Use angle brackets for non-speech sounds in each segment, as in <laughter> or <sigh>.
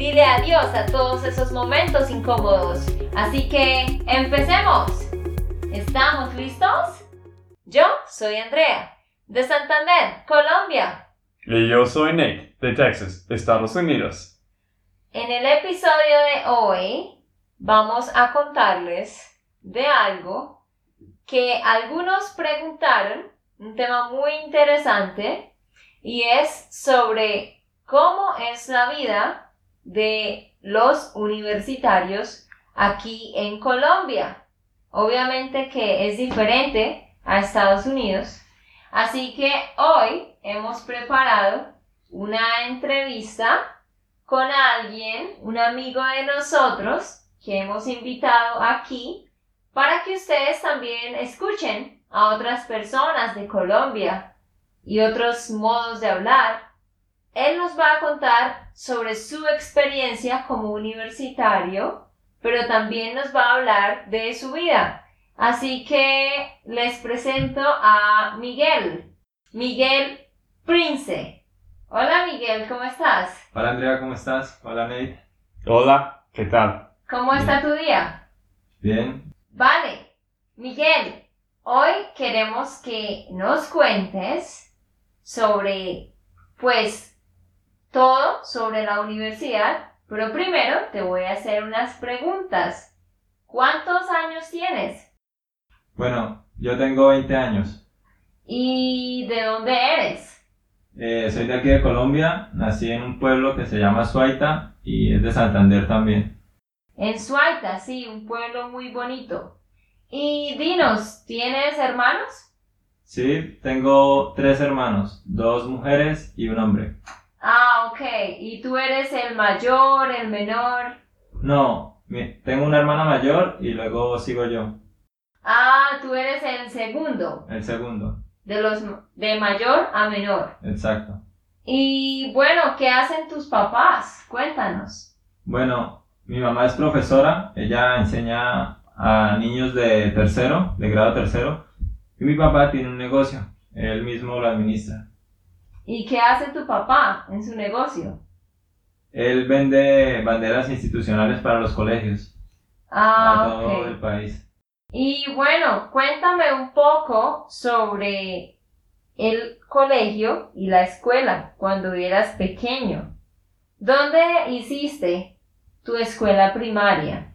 Dile adiós a todos esos momentos incómodos. Así que, empecemos. ¿Estamos listos? Yo soy Andrea, de Santander, Colombia. Y yo soy Nate, de Texas, Estados Unidos. En el episodio de hoy vamos a contarles de algo que algunos preguntaron, un tema muy interesante, y es sobre cómo es la vida de los universitarios aquí en Colombia. Obviamente que es diferente a Estados Unidos. Así que hoy hemos preparado una entrevista con alguien, un amigo de nosotros, que hemos invitado aquí para que ustedes también escuchen a otras personas de Colombia y otros modos de hablar él nos va a contar sobre su experiencia como universitario, pero también nos va a hablar de su vida. Así que les presento a Miguel. Miguel Prince. Hola Miguel, ¿cómo estás? Hola Andrea, ¿cómo estás? Hola Nate. Hola, ¿qué tal? ¿Cómo está tu día? Bien. Vale, Miguel, hoy queremos que nos cuentes sobre, pues, todo sobre la universidad, pero primero te voy a hacer unas preguntas. ¿Cuántos años tienes? Bueno, yo tengo 20 años. ¿Y de dónde eres? Eh, soy de aquí de Colombia, nací en un pueblo que se llama Suaita y es de Santander también. En Suaita, sí, un pueblo muy bonito. Y dinos, ¿tienes hermanos? Sí, tengo tres hermanos, dos mujeres y un hombre. Ah, ok. ¿Y tú eres el mayor, el menor? No, tengo una hermana mayor y luego sigo yo. Ah, tú eres el segundo. El segundo. De los de mayor a menor. Exacto. Y bueno, ¿qué hacen tus papás? Cuéntanos. Bueno, mi mamá es profesora, ella enseña a niños de tercero, de grado tercero, y mi papá tiene un negocio, él mismo lo administra. ¿Y qué hace tu papá en su negocio? Él vende banderas institucionales para los colegios. Ah, a todo el país. Y bueno, cuéntame un poco sobre el colegio y la escuela cuando eras pequeño. ¿Dónde hiciste tu escuela primaria?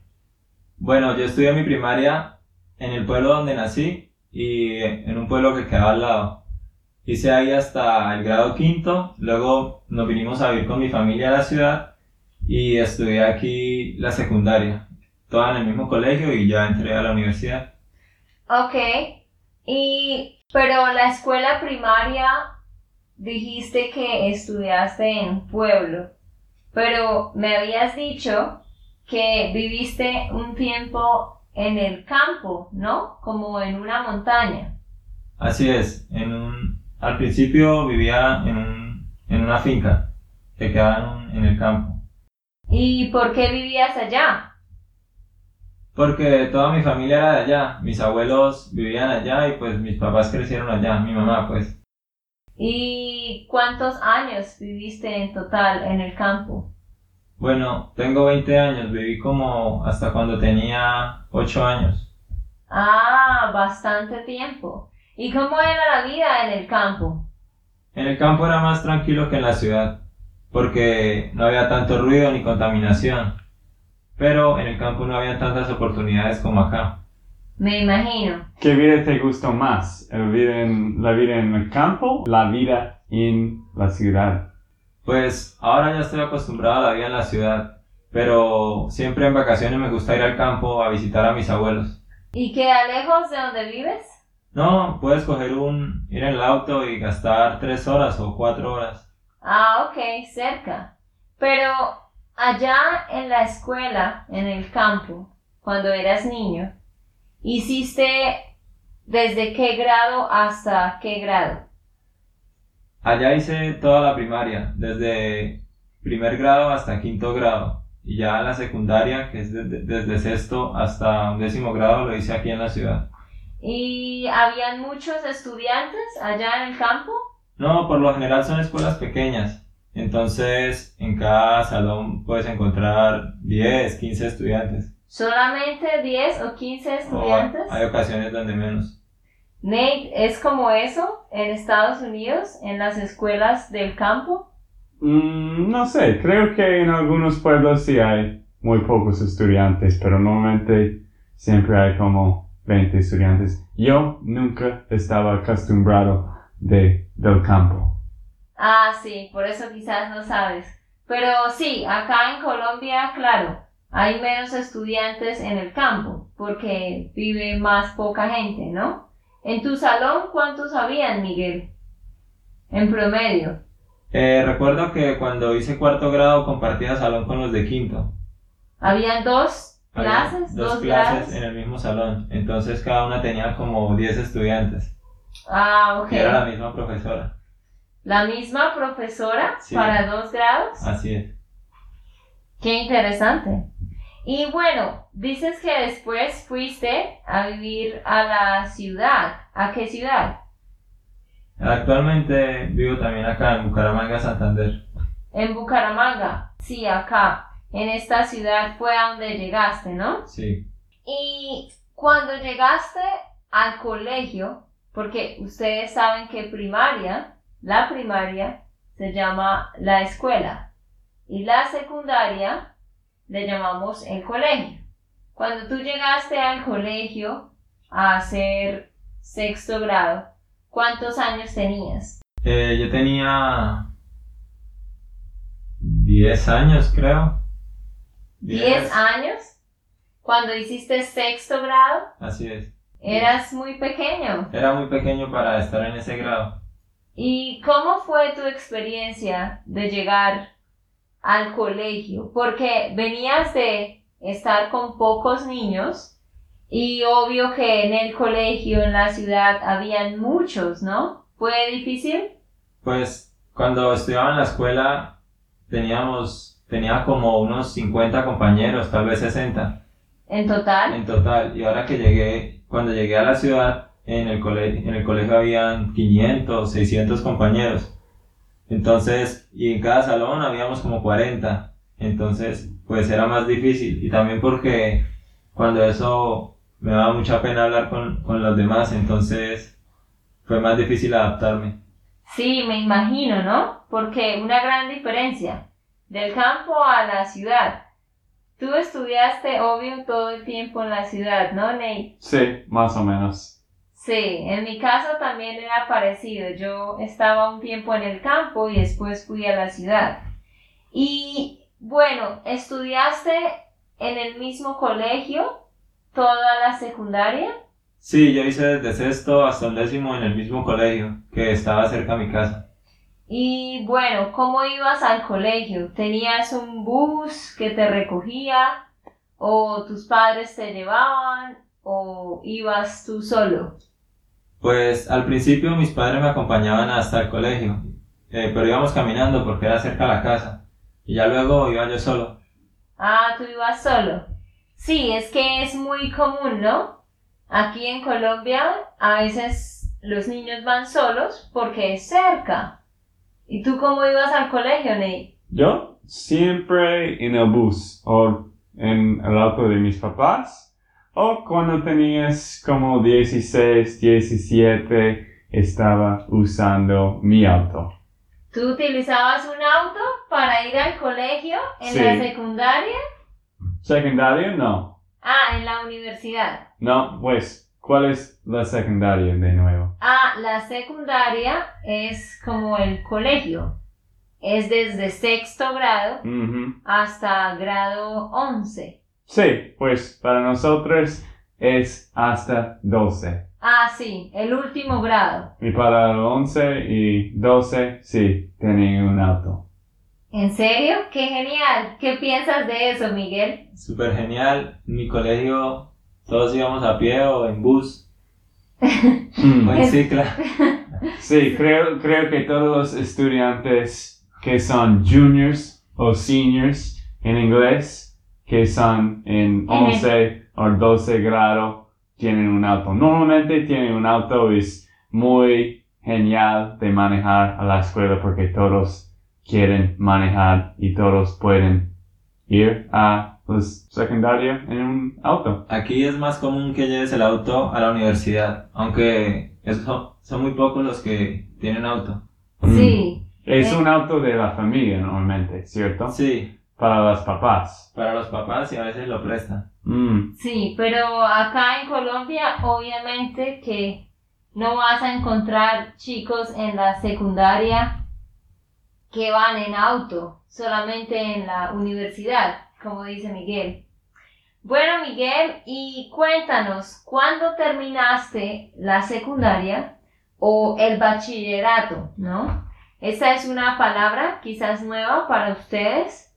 Bueno, yo estudié mi primaria en el pueblo donde nací y en un pueblo que quedaba al lado. Hice ahí hasta el grado quinto, luego nos vinimos a vivir con mi familia a la ciudad y estudié aquí la secundaria, toda en el mismo colegio y ya entré a la universidad. Ok, y pero la escuela primaria dijiste que estudiaste en pueblo, pero me habías dicho que viviste un tiempo en el campo, ¿no? Como en una montaña. Así es, en un, al principio vivía en, en una finca que quedaba en, el campo. ¿Y por qué vivías allá? Porque toda mi familia era de allá, mis abuelos vivían allá y pues mis papás crecieron allá, mi mamá pues. ¿Y cuántos años viviste en total en el campo? Bueno, tengo 20 años, viví como hasta cuando tenía 8 años. Ah, bastante tiempo. ¿Y cómo era la vida en el campo? En el campo era más tranquilo que en la ciudad, porque no había tanto ruido ni contaminación. Pero en el campo no había tantas oportunidades como acá. Me imagino. ¿Qué vida te gustó más? ¿La vida en, la vida en el campo o la vida en la ciudad? Pues ahora ya estoy acostumbrado a la vida en la ciudad, pero siempre en vacaciones me gusta ir al campo a visitar a mis abuelos. ¿Y queda lejos de donde vives? No, puedes coger un, ir en el auto y gastar tres horas o cuatro horas. Ah, ok, cerca. Pero allá en la escuela, en el campo, cuando eras niño, hiciste desde qué grado hasta qué grado. Allá hice toda la primaria, desde primer grado hasta quinto grado. Y ya la secundaria, que es desde, desde sexto hasta un décimo grado, lo hice aquí en la ciudad. ¿Y habían muchos estudiantes allá en el campo? No, por lo general son escuelas pequeñas. Entonces, en cada salón puedes encontrar 10, 15 estudiantes. ¿Solamente 10 o 15 O estudiantes? hay ocasiones donde menos. Nate, ¿es como eso en Estados Unidos, en las escuelas del campo? Mm, no sé, creo que en algunos pueblos sí hay muy pocos estudiantes, pero normalmente siempre hay como 20 estudiantes. Yo nunca estaba acostumbrado de, del campo. Ah, sí, por eso quizás no sabes. Pero sí, acá en Colombia, claro, hay menos estudiantes en el campo, porque vive más poca gente, ¿no? En tu salón, ¿cuántos habían, Miguel? En promedio. Eh, recuerdo que cuando hice cuarto grado compartía salón con los de quinto. Habían dos clases, dos, dos, clases en el mismo salón. Entonces cada una tenía como 10 estudiantes. Ah, ok. Y era la misma profesora. La misma profesora Sí. para dos grados. Así es. Qué interesante. Y bueno, dices que después fuiste a vivir a la ciudad. ¿A qué ciudad? Actualmente vivo también acá en Bucaramanga, Santander. En Bucaramanga. Sí, acá. En esta ciudad fue a donde llegaste, ¿no? Sí. Y cuando llegaste al colegio, porque ustedes saben que primaria, la primaria se llama la escuela y la secundaria le llamamos el colegio. Cuando tú llegaste al colegio a hacer sexto grado, ¿cuántos años tenías? Eh, yo tenía 10 años, creo. ¿Diez años? Cuando hiciste sexto grado, Así es. eras muy pequeño. Era muy pequeño para estar en ese grado. ¿Y cómo fue tu experiencia de llegar al colegio? Porque venías de estar con pocos niños y obvio que en el colegio, en la ciudad, habían muchos, ¿no? ¿Fue difícil? Pues cuando estudiaba en la escuela teníamos, tenía como unos 50 compañeros, tal vez 60 En total. en total. Y ahora que llegué, cuando llegué a la ciudad, en el colegio, en el colegio habían 500, 600 compañeros. Entonces, y en cada salón habíamos como 40. Entonces, pues era más difícil. Y también porque cuando eso me daba mucha pena hablar con, con los demás, entonces fue más difícil adaptarme. Sí, me imagino, ¿no? Porque una gran diferencia del campo a la ciudad. Tú estudiaste, obvio, todo el tiempo en la ciudad, ¿no, Nate? Sí, más o menos. Sí, en mi caso también era parecido. Yo estaba un tiempo en el campo y después fui a la ciudad. Y bueno, ¿estudiaste en el mismo colegio toda la secundaria? Sí, yo hice desde sexto hasta un décimo en el mismo colegio, que estaba cerca a mi casa. Y bueno, ¿cómo ibas al colegio? ¿Tenías un bus que te recogía? ¿O tus padres te llevaban? ¿O ibas tú solo? Pues al principio mis padres me acompañaban hasta el colegio, eh, pero íbamos caminando porque era cerca a la casa. Y ya luego iba yo solo. Ah, tú ibas solo. Sí, es que es muy común, ¿no? Aquí en Colombia a veces los niños van solos porque es cerca. ¿Y tú cómo ibas al colegio, Nate? Yo siempre en el bus o en el auto de mis papás o cuando tenías como 16, 17 estaba usando mi auto. ¿Tú utilizabas un auto para ir al colegio en Sí. la secundaria? Secundaria no. Ah, en la universidad. No, pues, ¿cuál es la secundaria de nuevo? Ah, la secundaria es como el colegio. Es desde sexto grado hasta grado 11. Sí, pues para nosotros es hasta 12. Ah, sí, el último grado. Y para el 11 y 12, sí, tienen un auto. ¿En serio? ¡Qué genial! ¿Qué piensas de eso, Miguel? Súper genial. En mi colegio todos íbamos a pie o en bus <laughs> o en cicla. <laughs> Sí, creo, creo que todos los estudiantes que son juniors o seniors en inglés, que son en 11 o 12 grado, tienen un auto. Normalmente tienen un auto, es muy genial de manejar a la escuela porque todos quieren manejar y todos pueden ir a pues, secundaria en un auto. Aquí es más común que lleves el auto a la universidad, aunque eso, son muy pocos los que tienen auto. Mm. Sí. Es Eh. un auto de la familia normalmente, ¿cierto? Sí, Para los papás. para los papás y a veces lo prestan. Mm. Sí, pero acá en Colombia obviamente que no vas a encontrar chicos en la secundaria que van en auto, solamente en la universidad, como dice Miguel. Bueno, Miguel, y cuéntanos, ¿cuándo terminaste la secundaria o el bachillerato, no? Esa es una palabra quizás nueva para ustedes.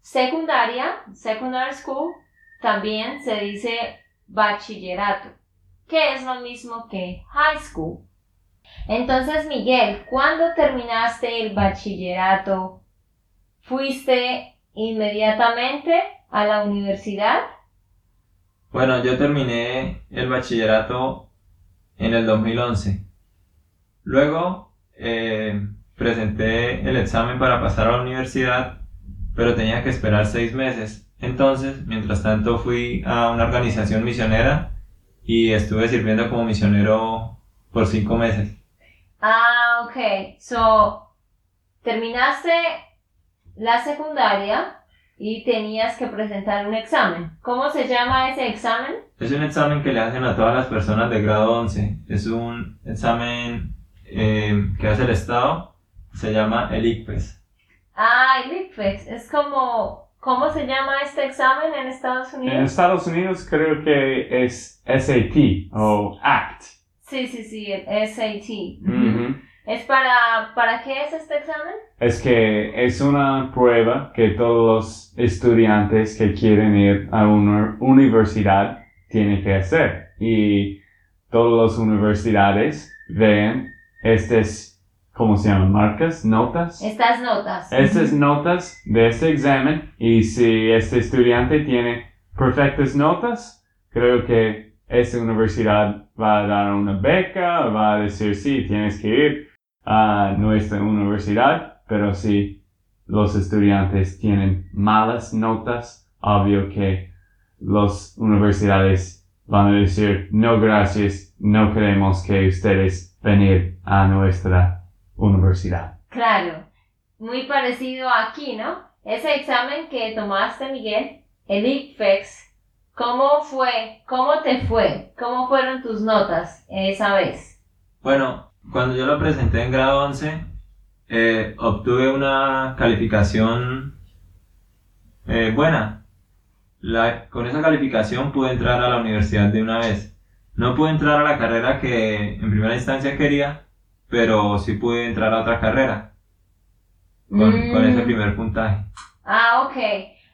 Secundaria, secondary school, también se dice bachillerato, que es lo mismo que high school. Entonces, Miguel, ¿cuándo terminaste el bachillerato? ¿Fuiste inmediatamente a la universidad? Bueno, yo terminé el bachillerato en el 2011. Luego eh, presenté el examen para pasar a la universidad, pero tenía que esperar seis meses. Entonces, mientras tanto, fui a una organización misionera y estuve sirviendo como misionero por cinco meses. Ah, ok. So, terminaste la secundaria y tenías que presentar un examen. ¿Cómo se llama ese examen? Es un examen que le hacen a todas las personas de grado 11. Es un examen eh, que hace el Estado. Se llama el ICPES. Ah, el ICFEX. Es como, ¿cómo se llama este examen en Estados En Unidos? Estados Unidos creo que es SAT o ACT. Sí, sí, sí, el SAT. ¿Es para, para qué es este examen? Es que es una prueba que todos los estudiantes que quieren ir a una universidad tienen que hacer. Y todas las universidades ven estas, ¿cómo se llaman? Marcas, notas. Estas notas. Estas notas de este examen y si este estudiante tiene perfectas notas, creo que esta universidad va a dar una beca, va a decir sí, tienes que ir a nuestra universidad, pero si los estudiantes tienen malas notas, obvio que las universidades van a decir no gracias, no queremos que ustedes venir a nuestra universidad. Claro, muy parecido aquí, ¿no? Ese examen que tomaste, Miguel, el ICFEX, ¿cómo fue? ¿Cómo te fue? ¿Cómo fueron tus notas esa vez? Bueno, cuando yo lo presenté en grado 11, eh, obtuve una calificación eh, buena. La- con esa calificación pude entrar a la universidad de una vez. No pude entrar a la carrera que en primera instancia quería, pero sí pude entrar a otra carrera con, con ese Mm. primer puntaje. Ah, ok.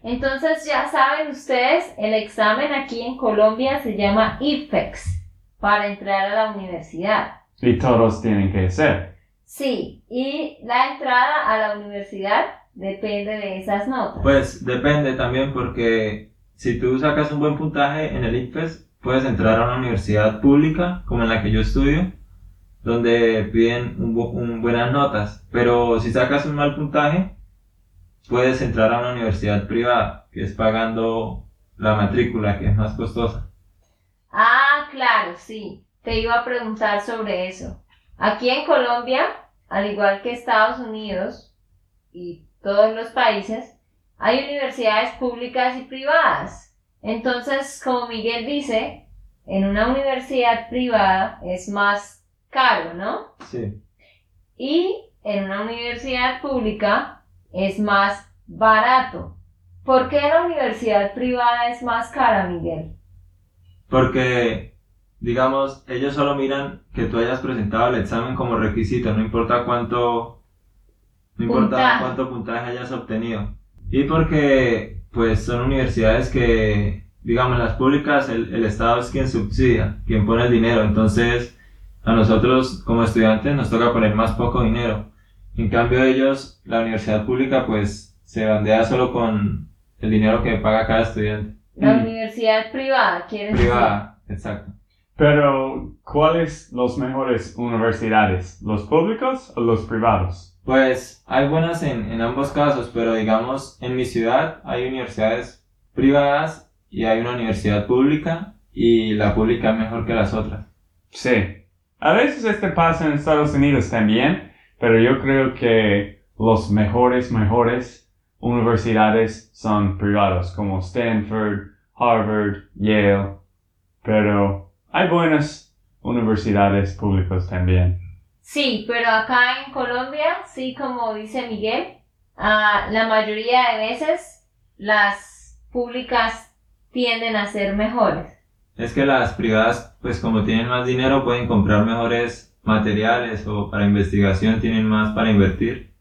Entonces ya saben ustedes, el examen aquí en Colombia se llama IFEX para entrar a la universidad. Y todos tienen que hacer. Sí, y la entrada a la universidad depende de esas notas. Pues depende también porque si tú sacas un buen puntaje en el ICFES, puedes entrar a una universidad pública como en la que yo estudio, donde piden un bu- un buenas notas. Pero si sacas un mal puntaje, puedes entrar a una universidad privada, que es pagando la matrícula, que es más costosa. Ah, claro, sí. Te iba a preguntar sobre eso. Aquí en Colombia, al igual que Estados Unidos y todos los países, hay universidades públicas y privadas. Entonces, como Miguel dice, en una universidad privada es más caro, ¿no? Sí. Y en una universidad pública es más barato. ¿Por qué la universidad privada es más cara, Miguel? Porque, digamos, ellos solo miran que tú hayas presentado el examen como requisito, no importa cuánto, No importa Puntaje. cuánto puntaje hayas obtenido. Y porque, pues, son universidades que, digamos, las públicas, el, el Estado es quien subsidia, quien pone el dinero. Entonces, a nosotros como estudiantes nos toca poner más poco dinero. En cambio, ellos, la universidad pública, pues, se bandea solo con el dinero que paga cada estudiante. La Mm. universidad privada, ¿quieres decir? Privada, exacto. Pero, ¿cuáles los mejores universidades? ¿Los públicos o los privados? Pues hay buenas en, en ambos casos, pero digamos, en mi ciudad hay universidades privadas y hay una universidad pública y la pública es mejor que las otras. Sí. A veces este pasa en Estados Unidos también, pero yo creo que los mejores, mejores universidades son privados, como Stanford, Harvard, Yale. Pero hay buenas universidades públicas también. Sí, pero acá en Colombia, sí, como dice Miguel, ah, la mayoría de veces las públicas tienden a ser mejores. Es que las privadas, pues como tienen más dinero, pueden comprar mejores materiales o para investigación tienen más para invertir.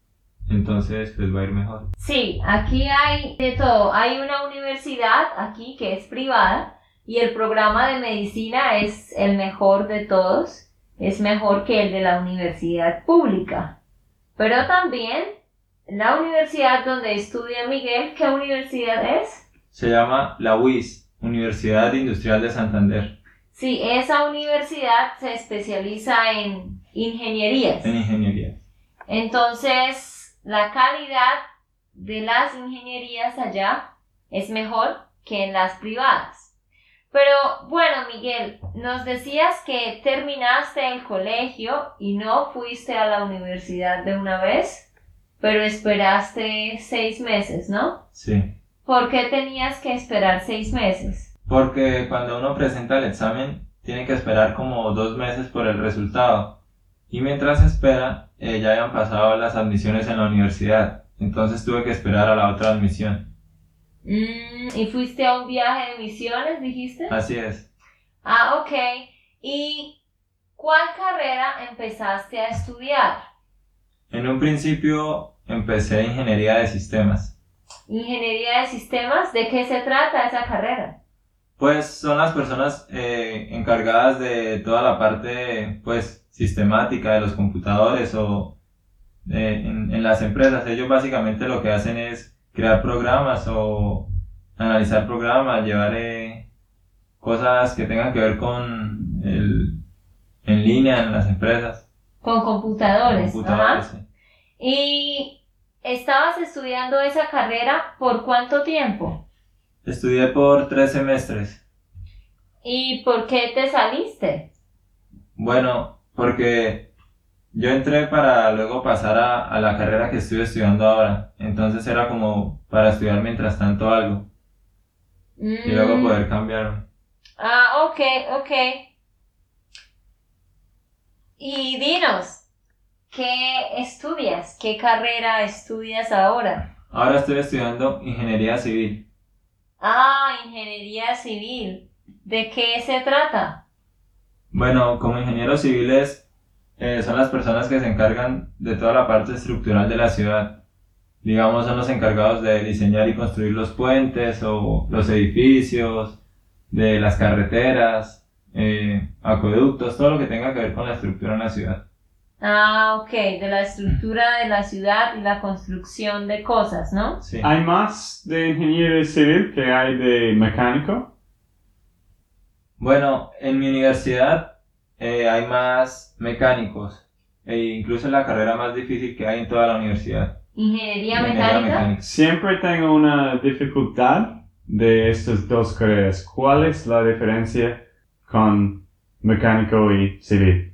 Entonces, les va a ir mejor. Sí, aquí hay de todo. Hay una universidad aquí que es privada y el programa de medicina es el mejor de todos. Es mejor que el de la universidad pública. Pero también la universidad donde estudia Miguel, ¿qué universidad es? Se llama la UIS, Universidad Industrial de Santander, Sí, esa universidad se especializa en ingenierías. en ingeniería. Entonces, la calidad de las ingenierías allá es mejor que en las privadas. Pero bueno, Miguel, nos decías que terminaste el colegio y no fuiste a la universidad de una vez, pero esperaste seis meses, ¿no? Sí. ¿Por qué tenías que esperar seis meses? Porque cuando uno presenta el examen, tiene que esperar como dos meses por el resultado. Y mientras espera, eh, ya habían pasado las admisiones en la universidad. Entonces tuve que esperar a la otra admisión. Mm, ¿Y fuiste a un viaje de misiones, dijiste? Así es. Ah, ok. ¿Y cuál carrera empezaste a estudiar? En un principio empecé ingeniería de sistemas. Ingeniería de sistemas, ¿de qué se trata esa carrera? Pues son las personas eh, encargadas de toda la parte pues sistemática de los computadores o eh, en, en las empresas. Ellos básicamente lo que hacen es crear programas o analizar programas, llevar eh, cosas que tengan que ver con el en línea en las empresas. Con computadores. computadores, Ajá. sí. ¿Y estabas estudiando esa carrera por cuánto tiempo? Estudié por tres semestres. ¿Y por qué te saliste? Bueno, porque yo entré para luego pasar a, a la carrera que estoy estudiando ahora. Entonces era como para estudiar mientras tanto algo y luego Mm, poder cambiarme. Ah, ok, ok. Y dinos, ¿qué estudias? ¿Qué carrera estudias ahora? Ahora estoy estudiando ingeniería civil. Ah, ingeniería civil. ¿De qué se trata? Bueno, como ingenieros civiles eh, son las personas que se encargan de toda la parte estructural de la ciudad. Digamos, son los encargados de diseñar y construir los puentes o los edificios, de las carreteras, eh, acueductos, todo lo que tenga que ver con la estructura en la ciudad. Ah, ok, de la estructura de la ciudad y la construcción de cosas, ¿no? Sí. ¿Hay más de ingeniero civil que hay de mecánico? Bueno, en mi universidad eh, hay más mecánicos e incluso la carrera más difícil que hay en toda la universidad. Ingeniería Ingeniería mecánica. Siempre tengo una dificultad de estas dos carreras. ¿Cuál es la diferencia con mecánico y civil?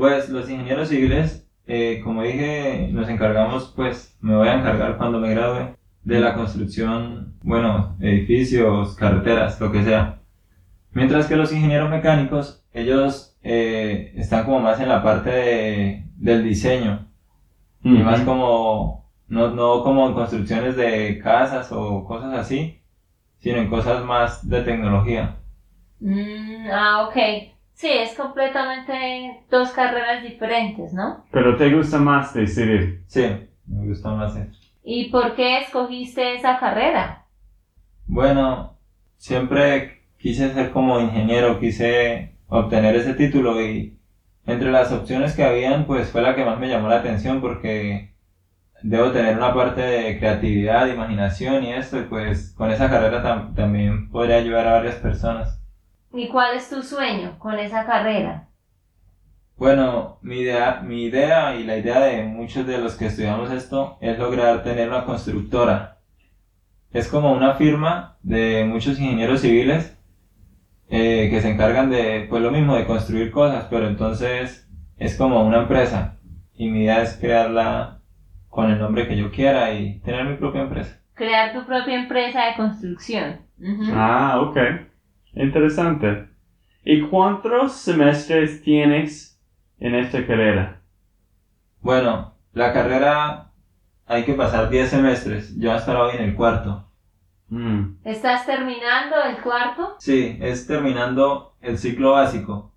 Pues los ingenieros civiles, eh, como dije, nos encargamos, pues me voy a encargar cuando me gradue de la construcción, bueno, edificios, carreteras, lo que sea. Mientras que los ingenieros mecánicos, ellos eh, están como más en la parte de- del diseño y más como, no, no como en construcciones de casas o cosas así, sino en cosas más de tecnología. Mm, ah, ok. Sí, es completamente dos carreras diferentes, ¿no? Pero te gusta más de civil. Sí, Me gusta más eso. ¿Y por qué escogiste esa carrera? Bueno, siempre quise ser como ingeniero, quise obtener ese título y entre las opciones que habían, pues fue la que más me llamó la atención porque debo tener una parte de creatividad, imaginación y esto, y pues con esa carrera tam- también podría ayudar a varias personas. ¿Y cuál es tu sueño con esa carrera? Bueno, mi idea, mi idea y la idea de muchos de los que estudiamos esto es lograr tener una constructora. Es como una firma de muchos ingenieros civiles eh, que se encargan de, pues lo mismo, de construir cosas, pero entonces es como una empresa. Y mi idea es crearla con el nombre que yo quiera y tener mi propia empresa. Crear tu propia empresa de construcción. Ujú. Ah, ok. Interesante. ¿Y cuántos semestres tienes en esta carrera? Bueno, la carrera hay que pasar 10 semestres. Yo hasta ahora voy en el cuarto. Mm, ¿Estás terminando el cuarto? Sí, es terminando el ciclo básico.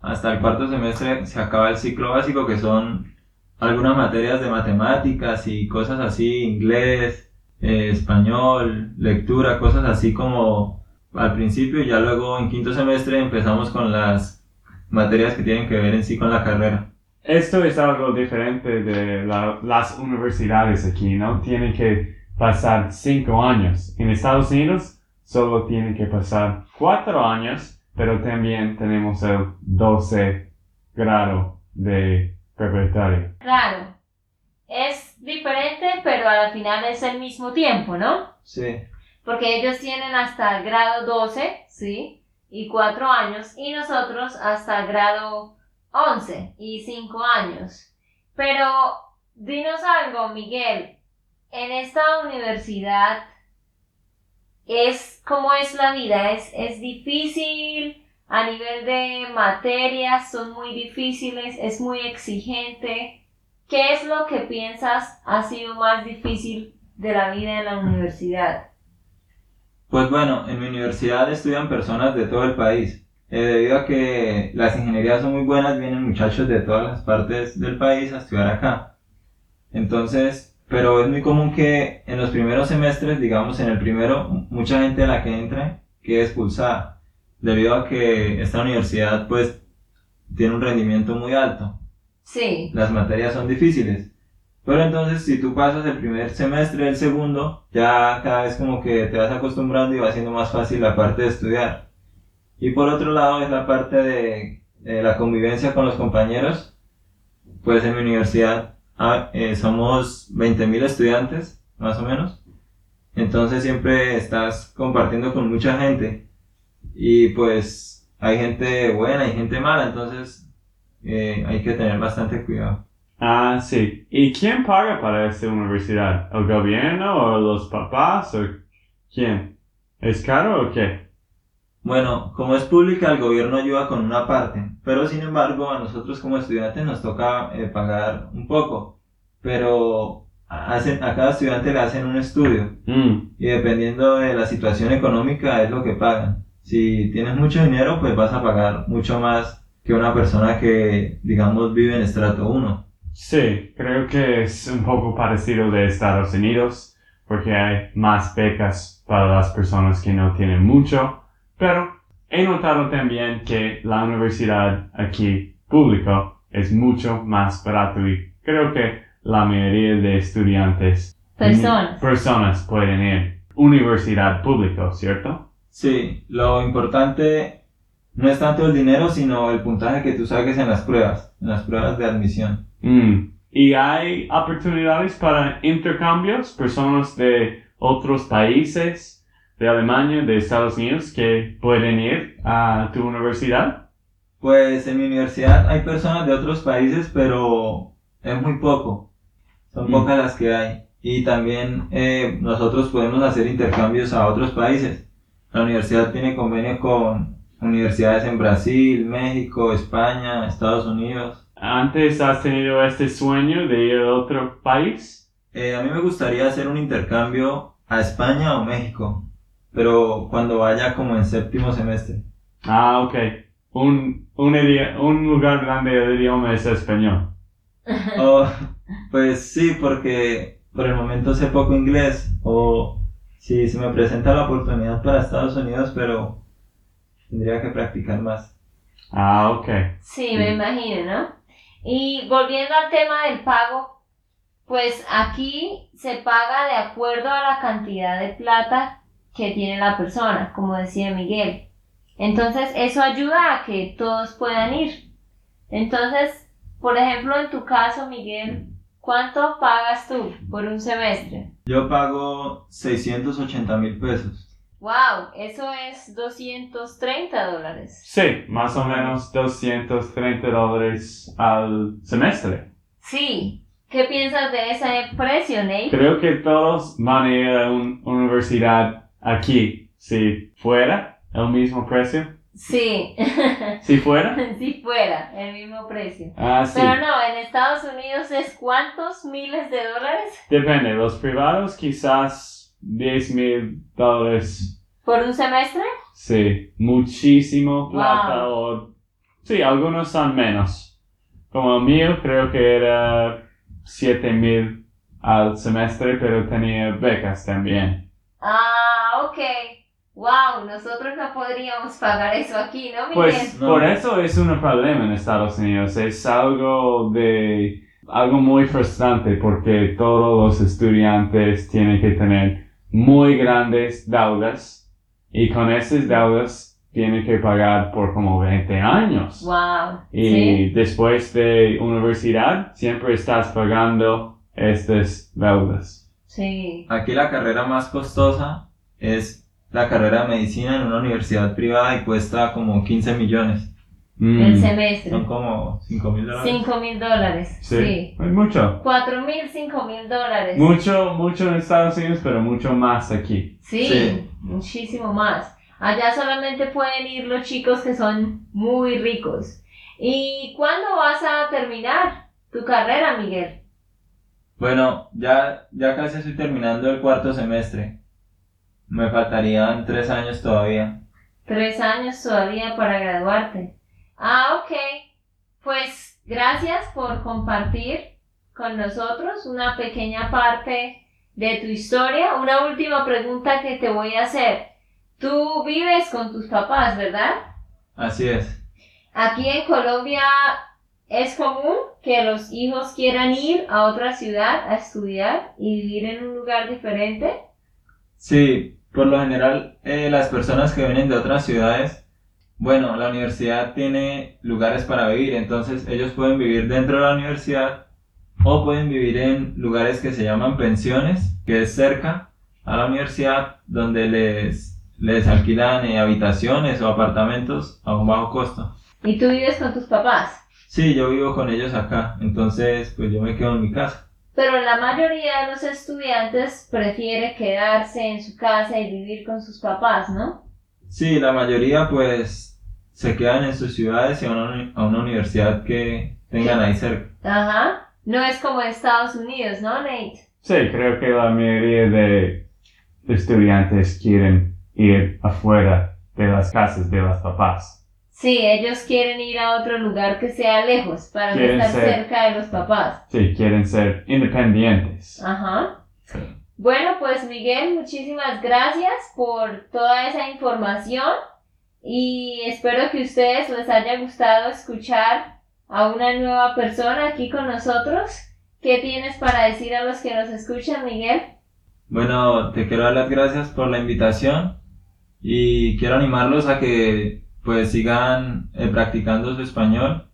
Hasta el cuarto semestre se acaba el ciclo básico, que son algunas materias de matemáticas y cosas así, inglés, eh, español, lectura, cosas así como al principio y ya luego en quinto semestre empezamos con las materias que tienen que ver en sí con la carrera. Esto es algo diferente de la- las universidades aquí, ¿no? Tienen que pasar cinco años. En Estados Unidos solo tienen que pasar cuatro años, pero también tenemos el 12 grado de preparatoria. Claro. Es diferente, pero a la final es el mismo tiempo, ¿no? Sí. Porque ellos tienen hasta grado 12, ¿sí? Y 4 años. Y nosotros hasta el grado 11 y 5 años. Pero dinos algo, Miguel. En esta universidad, es ¿cómo es la vida? ¿Es, es difícil? A nivel de materias son muy difíciles, es muy exigente. ¿Qué es lo que piensas ha sido más difícil de la vida en la universidad? Pues bueno, en mi universidad estudian personas de todo el país. Eh, debido a que las ingenierías son muy buenas, vienen muchachos de todas las partes del país a estudiar acá. Entonces, pero es muy común que en los primeros semestres, digamos en el primero, mucha gente a la que entra quede expulsada. Debido a que esta universidad pues tiene un rendimiento muy alto. Sí, Las materias son difíciles. Pero entonces si tú pasas el primer semestre, el segundo, ya cada vez como que te vas acostumbrando y va siendo más fácil la parte de estudiar. Y por otro lado es la parte de, la convivencia con los compañeros. Pues en mi universidad ah, eh, somos 20.000 estudiantes, más o menos. Entonces siempre estás compartiendo con mucha gente. Y pues hay gente buena y gente mala, entonces eh, hay que tener bastante cuidado. Ah, sí. ¿Y quién paga para esta universidad? ¿El gobierno o los papás o quién? ¿Es caro o qué? Bueno, como es pública, el gobierno ayuda con una parte, pero sin embargo a nosotros como estudiantes nos toca eh, pagar un poco, pero hacen, a cada estudiante le hacen un estudio Mm, y dependiendo de la situación económica es lo que pagan. Si tienes mucho dinero, pues vas a pagar mucho más que una persona que, digamos, vive en estrato 1. Sí, creo que es un poco parecido de Estados Unidos, porque hay más becas para las personas que no tienen mucho, pero he notado también que la universidad aquí público es mucho más barato y creo que la mayoría de estudiantes, personas. personas pueden ir. Universidad público, ¿cierto? Sí, lo importante no es tanto el dinero, sino el puntaje que tú saques en las pruebas, en las pruebas de admisión. Mm. Y hay oportunidades para intercambios, personas de otros países, de Alemania, de Estados Unidos, que pueden ir a tu universidad. Pues en mi universidad hay personas de otros países, pero es muy poco. Son Mm. pocas las que hay. Y también eh, nosotros podemos hacer intercambios a otros países. La universidad tiene convenio con universidades en Brasil, México, España, Estados Unidos. ¿Antes has tenido este sueño de ir a otro país? Eh, a mí me gustaría hacer un intercambio a España o México, pero cuando vaya como en séptimo semestre. Ah, ok. Un, un, un lugar donde el idioma es español. <laughs> O, pues sí, porque por el momento sé poco inglés. O si se me presenta la oportunidad para Estados Unidos, pero tendría que practicar más. Ah, ok. Sí, me imagino, ¿no? Y volviendo al tema del pago, pues aquí se paga de acuerdo a la cantidad de plata que tiene la persona, como decía Miguel. Entonces, eso ayuda a que todos puedan ir. Entonces, por ejemplo, en tu caso, Miguel, ¿cuánto pagas tú por un semestre? Yo pago 680 mil pesos. Wow, eso es 230 dólares. Sí, más o menos 230 dólares al semestre. Sí. ¿Qué piensas de ese precio, Nate? Creo que todos van a ir a una universidad aquí. Si fuera el mismo precio. Sí. <laughs> Si fuera. si fuera el mismo precio. Ah, sí. Pero no, en Estados Unidos es cuántos miles de dólares Depende. Los privados quizás 10 mil dólares. por un semestre. Sí. Muchísimo plata. O, sí, algunos son menos. Como el mío creo que era 7 mil al semestre, pero tenía becas también. Ah, ok. Wow, nosotros no podríamos pagar eso aquí, ¿no, Miguel? Pues No. por eso es un problema en Estados Unidos. Es algo de algo muy frustrante porque todos los estudiantes tienen que tener muy grandes deudas y con esas deudas tienen que pagar por como 20 años. wow. Y Sí. después de universidad siempre estás pagando estas deudas. Sí. Aquí la carrera más costosa es la carrera de medicina en una universidad privada y cuesta como 15 millones. Mm, El semestre. Son como 5 mil dólares. 5 mil dólares. sí, Sí. hay mucho. 4 mil, 5 mil dólares. Mucho, mucho en Estados Unidos, pero mucho más aquí. Sí, Sí. muchísimo más. Allá solamente pueden ir los chicos que son muy ricos. ¿Y cuándo vas a terminar tu carrera, Miguel? Bueno, ya, ya casi estoy terminando el cuarto semestre. Me faltarían 3 años todavía. Tres años todavía para graduarte. Ah, ok. Pues gracias por compartir con nosotros una pequeña parte de tu historia. Una última pregunta que te voy a hacer. Tú vives con tus papás, ¿verdad? Así es. Aquí en Colombia es común que los hijos quieran ir a otra ciudad a estudiar y vivir en un lugar diferente. Sí, por lo general eh, las personas que vienen de otras ciudades, bueno, la universidad tiene lugares para vivir, entonces ellos pueden vivir dentro de la universidad o pueden vivir en lugares que se llaman pensiones, que es cerca a la universidad, donde les, les alquilan eh, habitaciones o apartamentos a un bajo costo. Y tú vives con tus papás. Sí, yo vivo con ellos acá, entonces pues yo me quedo en mi casa. Pero la mayoría de los estudiantes prefiere quedarse en su casa y vivir con sus papás, ¿no? Sí, la mayoría pues se quedan en sus ciudades y a una, a una universidad que tengan ahí cerca. Ajá. No es como en Estados Unidos, ¿no, Nate? Sí, creo que la mayoría de estudiantes quieren ir afuera de las casas de los papás. Sí, ellos quieren ir a otro lugar que sea lejos para no estar ser- cerca de los papás. Sí, quieren ser independientes. Ajá. Bueno, pues Miguel, muchísimas gracias por toda esa información y espero que a ustedes les haya gustado escuchar a una nueva persona aquí con nosotros. ¿Qué tienes para decir a los que nos escuchan, Miguel? Bueno, te quiero dar las gracias por la invitación y quiero animarlos a que pues sigan eh, practicando su español,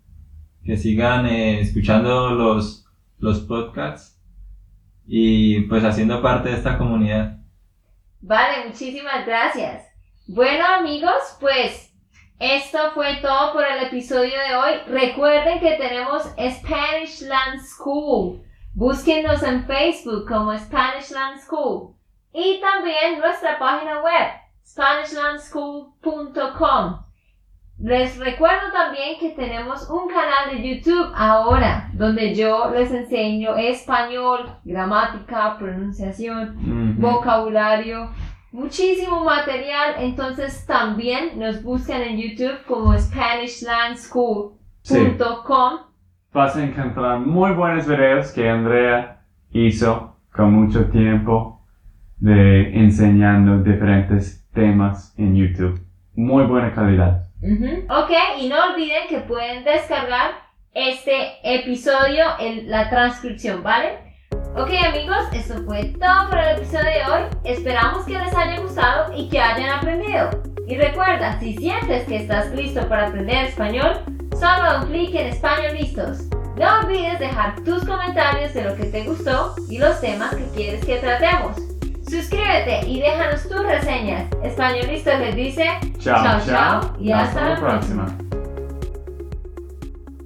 que sigan eh, escuchando los, los podcasts y pues haciendo parte de esta comunidad. Vale, muchísimas gracias. Bueno amigos, pues esto fue todo por el episodio de hoy. Recuerden que tenemos Spanish Land School. Búsquenos en Facebook como Spanish Land School. Y también nuestra página web, SpanishLandSchool.com. Les recuerdo también que tenemos un canal de YouTube ahora, donde yo les enseño español, gramática, pronunciación, vocabulario, muchísimo material. Entonces también nos buscan en YouTube como SpanishLandSchool.com. Sí. vas a encontrar muy buenos videos que Andrea hizo con mucho tiempo de enseñando diferentes temas en YouTube. Muy buena calidad. Ujú. Ok, y no olviden que pueden descargar este episodio en la transcripción, ¿vale? Ok amigos, esto fue todo por el episodio de hoy. Esperamos que les haya gustado y que hayan aprendido. Y recuerda, si sientes que estás listo para aprender español, solo un clic en Español Listos. No olvides dejar tus comentarios de lo que te gustó y los temas que quieres que tratemos. Suscríbete y déjanos tus reseñas. Español Listos les dice Chao, chao, chao y hasta la próxima.